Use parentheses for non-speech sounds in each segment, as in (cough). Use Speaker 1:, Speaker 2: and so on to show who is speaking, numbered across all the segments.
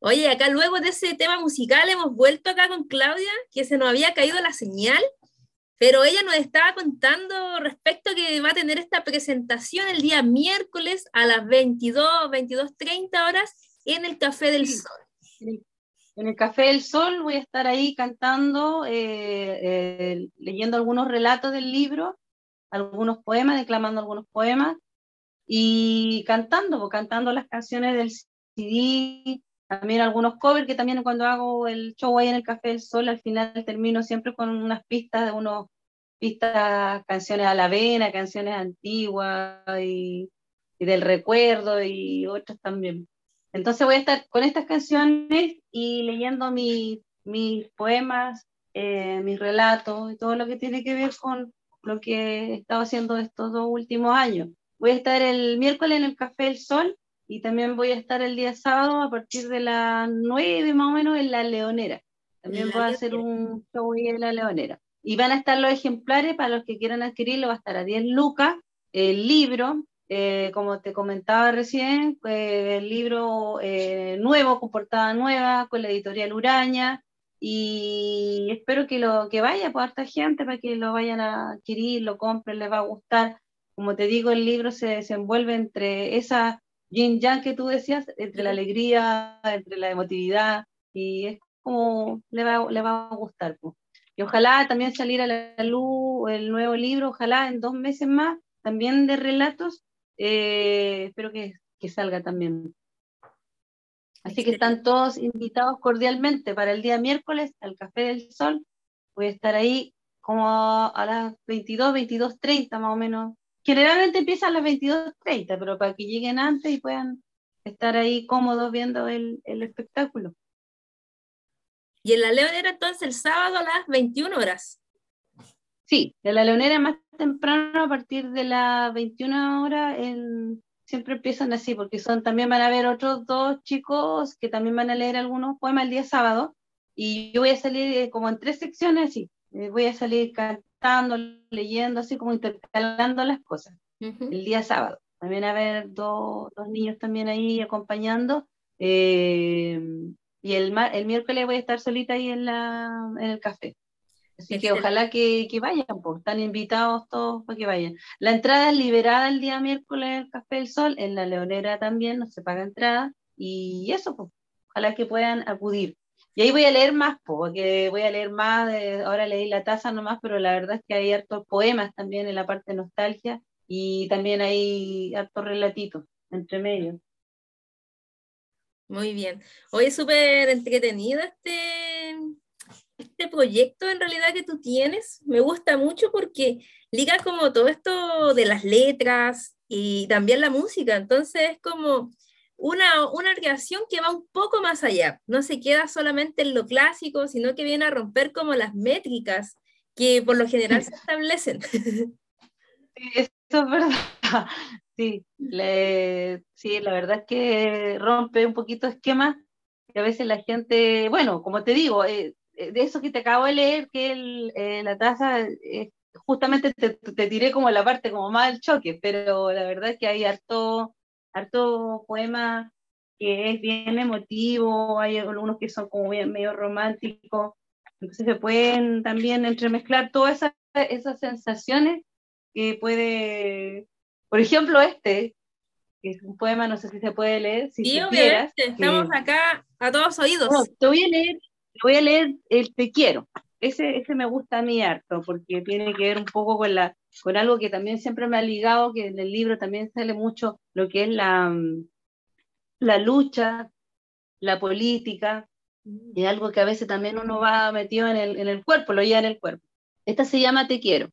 Speaker 1: Oye, acá luego de ese tema musical hemos vuelto acá con Claudia, que se nos había caído la señal, pero ella nos estaba contando respecto a que va a tener esta presentación el día miércoles a las 22, 22.30 horas en el Café del Sol.
Speaker 2: En el Café del Sol voy a estar ahí cantando, eh, eh, leyendo algunos relatos del libro, algunos poemas, declamando algunos poemas y cantando, cantando las canciones del CD, también algunos covers que también cuando hago el show ahí en el Café del Sol, al final termino siempre con unas pistas de unos pistas, canciones a la vena, canciones antiguas y, del recuerdo y otras también. Entonces voy a estar con estas canciones y leyendo mis poemas, eh, mis relatos y todo lo que tiene que ver con lo que he estado haciendo estos dos últimos años. Voy a estar el miércoles en el Café del Sol y también voy a estar el día sábado a partir de las 9 más o menos en La Leonera. También voy a hacer un show en La Leonera. Y van a estar los ejemplares para los que quieran adquirirlo, va a estar a 10 lucas. El libro, eh, como te comentaba recién, eh, el libro eh, nuevo, con portada nueva, con la editorial Uraña. Y espero que, lo, que vaya por harta gente para que lo vayan a adquirir, lo compren, les va a gustar. Como te digo, el libro se desenvuelve entre esa yin yang que tú decías, entre la alegría, entre la emotividad, y es como le va, le va a gustar. Y ojalá también salir a la luz el nuevo libro, ojalá en dos meses más, también de relatos, eh, espero que, que salga también. Así que están todos invitados cordialmente para el día miércoles al Café del Sol. Voy a estar ahí como a las 22, 22.30 más o menos, generalmente empieza a las 22.30, pero para que lleguen antes y puedan estar ahí cómodos viendo el, el espectáculo.
Speaker 1: Y en la Leonera entonces el sábado a las 21 horas.
Speaker 2: Sí, en la Leonera más temprano, a partir de las 21 horas, siempre empiezan así, porque son también van a haber otros dos chicos que también van a leer algunos poemas el día sábado, y yo voy a salir eh, como en tres secciones así, eh, voy a salir leyendo, así como intercalando las cosas. El día sábado. También a ver dos, dos niños también ahí acompañando. Eh, y el, el miércoles voy a estar solita ahí en, la, en el café. Así que ojalá que, que vayan, pues, están invitados todos para que vayan. La entrada es liberada el día miércoles en el Café del Sol, en la Leonera también, no se paga entrada. Y eso, pues, ojalá que puedan acudir. Y ahí voy a leer más, porque voy a leer más, ahora leí la taza nomás, pero la verdad es que hay hartos poemas también en la parte de nostalgia y también hay hartos relatitos entre medio.
Speaker 1: Muy bien. Hoy es súper entretenido este, este proyecto en realidad que tú tienes. Me gusta mucho porque liga como todo esto de las letras y también la música. Entonces es como una, una creación que va un poco más allá, no se queda solamente en lo clásico, sino que viene a romper como las métricas que por lo general se establecen. (laughs)
Speaker 2: Sí, eso es verdad. (laughs) Sí, sí, la verdad es que rompe un poquito esquemas que a veces la gente, bueno, como te digo, eh, eh, de eso que te acabo de leer, que el, eh, la taza, justamente te, te, tiré como la parte como más del choque, pero la verdad es que hay harto, harto poema que es bien emotivo, hay algunos que son como medio románticos, entonces se pueden también entremezclar todas esas, esas sensaciones que puede, por ejemplo, este, que es un poema, no sé si se puede leer. Si
Speaker 1: sí, obviamente, estamos acá a todos oídos.
Speaker 2: te voy a leer, te voy a leer el Te quiero. Ese, ese me gusta a mí harto, porque tiene que ver un poco con la, con algo que también siempre me ha ligado, que en el libro también sale mucho lo que es la, mm, la lucha, la política, mm. y algo que a veces también uno va metido en el, en el cuerpo, lo lleva en el cuerpo. Esta se llama Te quiero.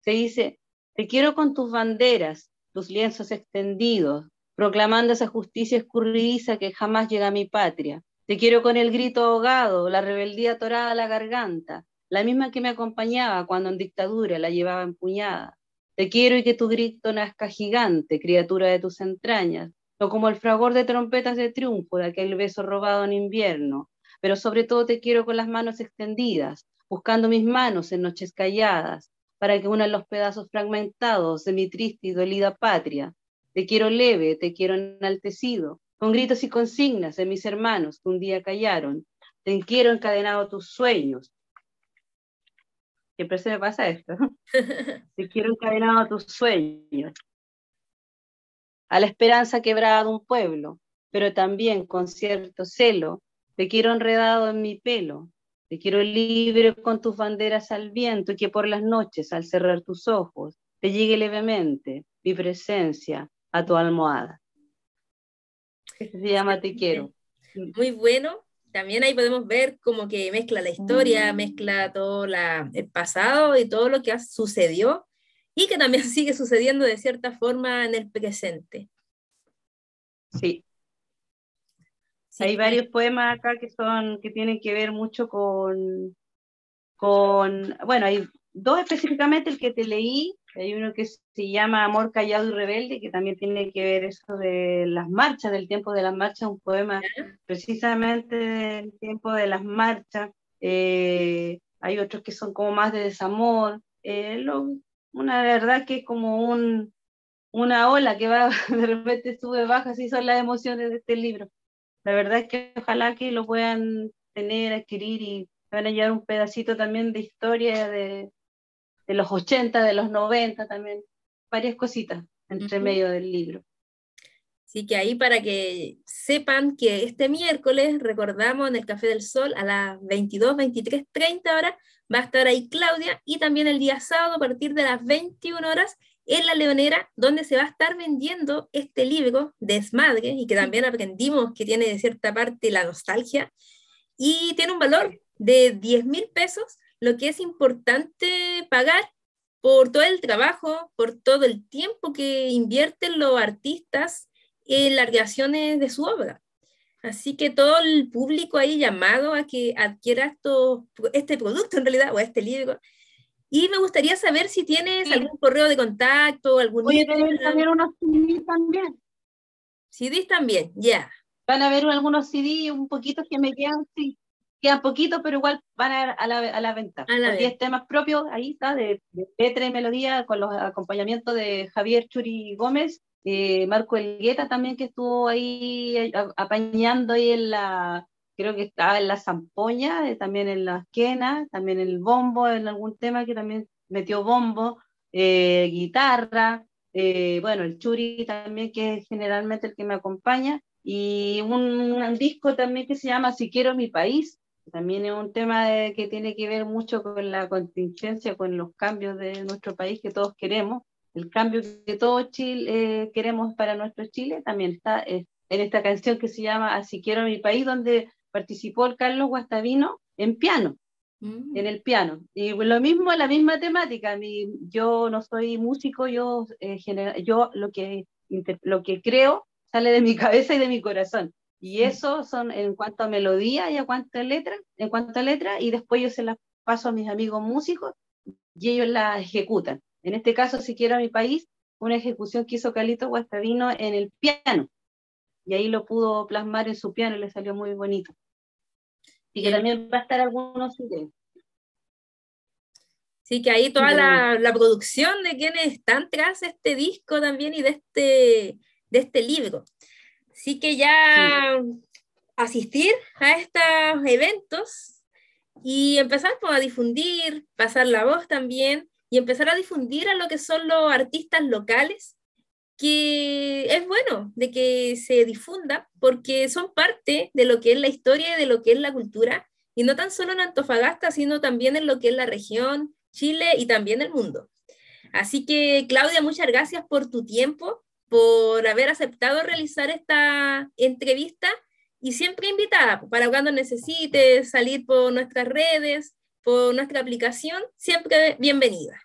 Speaker 2: Se dice, te quiero con tus banderas, tus lienzos extendidos, proclamando esa justicia escurridiza que jamás llega a mi patria. Te quiero con el grito ahogado, la rebeldía atorada a la garganta, la misma que me acompañaba cuando en dictadura la llevaba empuñada. Te quiero y que tu grito nazca gigante, criatura de tus entrañas, no como el fragor de trompetas de triunfo de aquel beso robado en invierno, pero sobre todo te quiero con las manos extendidas, buscando mis manos en noches calladas, para que unan los pedazos fragmentados de mi triste y dolida patria. Te quiero leve, te quiero enaltecido, con gritos y consignas de mis hermanos que un día callaron. Te quiero encadenado tus sueños. Siempre se me pasa esto. (laughs) Te quiero encadenado a tus sueños. A la esperanza quebrada de un pueblo, pero también con cierto celo. Te quiero enredado en mi pelo. Te quiero libre con tus banderas al viento y que por las noches, al cerrar tus ojos, te llegue levemente mi presencia a tu almohada. Se llama Te quiero.
Speaker 1: Muy bueno. También ahí podemos ver como que mezcla la historia, mm. mezcla todo la, el pasado y todo lo que sucedió y que también (laughs) sigue sucediendo de cierta forma en el presente.
Speaker 2: Sí. Hay varios poemas acá que son que tienen que ver mucho con con bueno, hay dos específicamente el que te leí hay uno que se llama Amor callado y rebelde, que también tiene que ver eso de las marchas, del tiempo de las marchas, un poema precisamente del tiempo de las marchas. Eh, hay otros que son como más de desamor. Eh, una verdad que es como un, una ola que va (laughs) de repente sube, baja, así son las emociones de este libro. La verdad es que ojalá que lo puedan tener, adquirir y van a llevar un pedacito también de historia de, de los 80, de los 90 también, varias cositas entre medio del libro.
Speaker 1: Así que ahí para que sepan que este miércoles, recordamos en el Café del Sol a las 22, 23, 30 horas, va a estar ahí Claudia y también el día sábado a partir de las 21 horas en La Leonera, donde se va a estar vendiendo este libro, Desmadre, y que también aprendimos que tiene de cierta parte la nostalgia, y tiene un valor de 10 mil pesos lo que es importante pagar por todo el trabajo, por todo el tiempo que invierten los artistas en las creaciones de su obra. Así que todo el público ahí llamado a que adquiera esto, este producto en realidad, o este libro. Y me gustaría saber si tienes algún correo de contacto, algún...
Speaker 2: Voy a tener unos CDs también.
Speaker 1: CDs también, ya.
Speaker 2: Van a ver algunos CDs, un poquito que me quedan, sí queda poquito, pero igual van a, a, la, a la venta. A 10 temas propios, ahí está, de, de y Melodía, con los acompañamientos de Javier Churi Gómez, eh, Marco Elgueta también, que estuvo ahí eh, apañando ahí en la, creo que estaba en la zampoña, eh, también en la esquena, también el bombo, en algún tema que también metió bombo, guitarra, bueno, el Churi también, que es generalmente el que me acompaña, y un, un, disco también que se llama Si quiero mi país, también es un tema que tiene que ver mucho con la contingencia, con los cambios de nuestro país que todos queremos. El cambio que todos Chile, eh, queremos para nuestro Chile también está en esta canción que se llama Así quiero mi país, donde participó el Carlos Guastavino en piano, mm. en el piano. Y lo mismo, la misma temática. Mi, yo no soy músico, yo, eh, yo lo, que, lo que creo sale de mi (laughs) cabeza y de mi corazón. Y eso son en cuanto a melodía y a cuanto a letra, en cuanto a letra, y después yo se las paso a mis amigos músicos y ellos la ejecutan. En este caso, si quiero a mi país, una ejecución que hizo Calito Guastavino en el piano. Y ahí lo pudo plasmar en su piano y le salió muy bonito. Y que también va a estar algunos videos.
Speaker 1: Sí, que ahí toda la, la, producción de quienes están tras este disco también y de este, de este libro. Así que ya asistir a estos eventos y empezar pues, a difundir, pasar la voz también y empezar a difundir a lo que son los artistas locales, que es bueno de que se difunda porque son parte de lo que es la historia y de lo que es la cultura, y no tan solo en Antofagasta, sino también en lo que es la región, Chile y también el mundo. Así que, Claudia, muchas gracias por tu tiempo por haber aceptado realizar esta entrevista y siempre invitada para cuando necesites salir por nuestras redes, por nuestra aplicación, siempre bienvenida.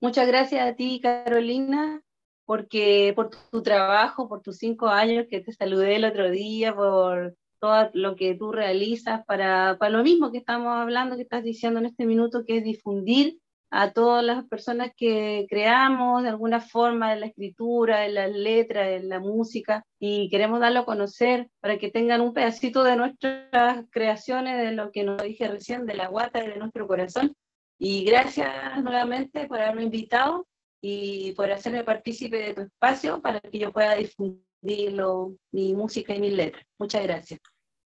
Speaker 2: Muchas gracias a ti, Carolina, porque por tu trabajo, por tus cinco años que te saludé el otro día, por todo lo que tú realizas para, para lo mismo que estamos hablando, que estás diciendo en este minuto, que es difundir a todas las personas que creamos de alguna forma en la escritura, en las letras, en la música y queremos darlo a conocer para que tengan un pedacito de nuestras creaciones, de lo que nos dije recién, de la guata y de nuestro corazón. Y gracias nuevamente por haberme invitado y por hacerme partícipe de tu espacio para que yo pueda difundir mi música y mis letras. Muchas gracias.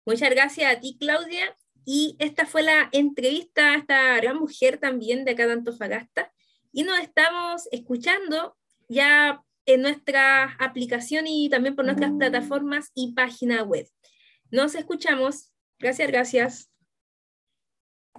Speaker 1: Muchas gracias a ti, Claudia. Y esta fue la entrevista a esta gran mujer también de acá de Antofagasta. Y nos estamos escuchando ya en nuestra aplicación y también por nuestras plataformas y página web. Nos escuchamos. Gracias, gracias.